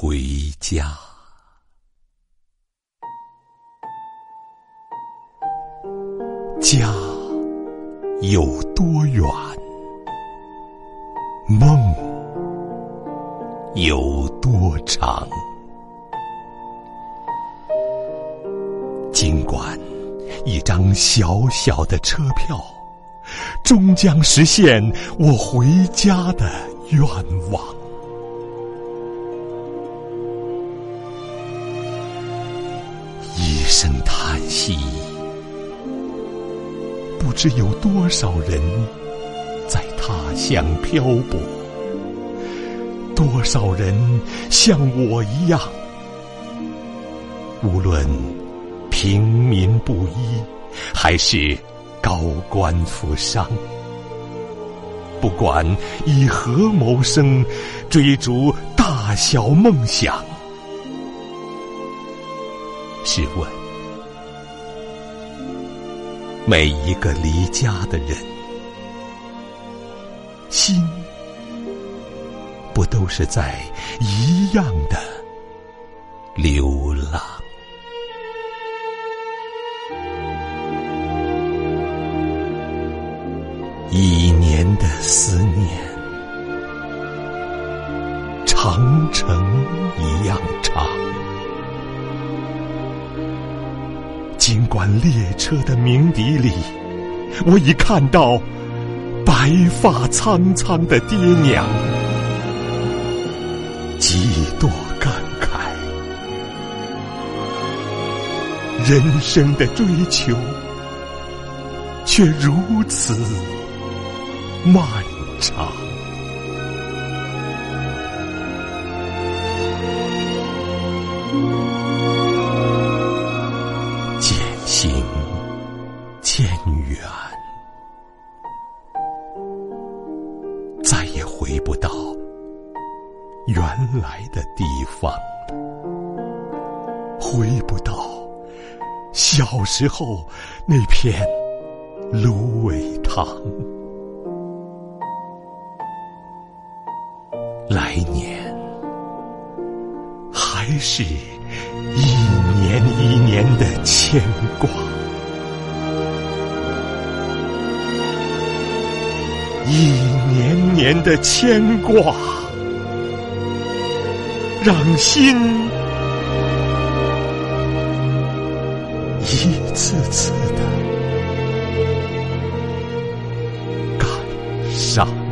回家。家有多远，梦有多长。尽管一张小小的车票，终将实现我回家的愿望。声叹息。不知有多少人在他乡漂泊，多少人像我一样，无论平民布衣还是高官富商，不管以何谋生，追逐大小梦想，试问？每一个离家的人，心不都是在一样的流浪？一年的思念，长城一样长。尽管列车的鸣笛里，我已看到白发苍苍的爹娘，几多感慨。人生的追求，却如此漫长。行渐远，再也回不到原来的地方了回不到小时候那片芦苇塘。来年还是。一一年的牵挂。一年年的牵挂让心一次次的感伤。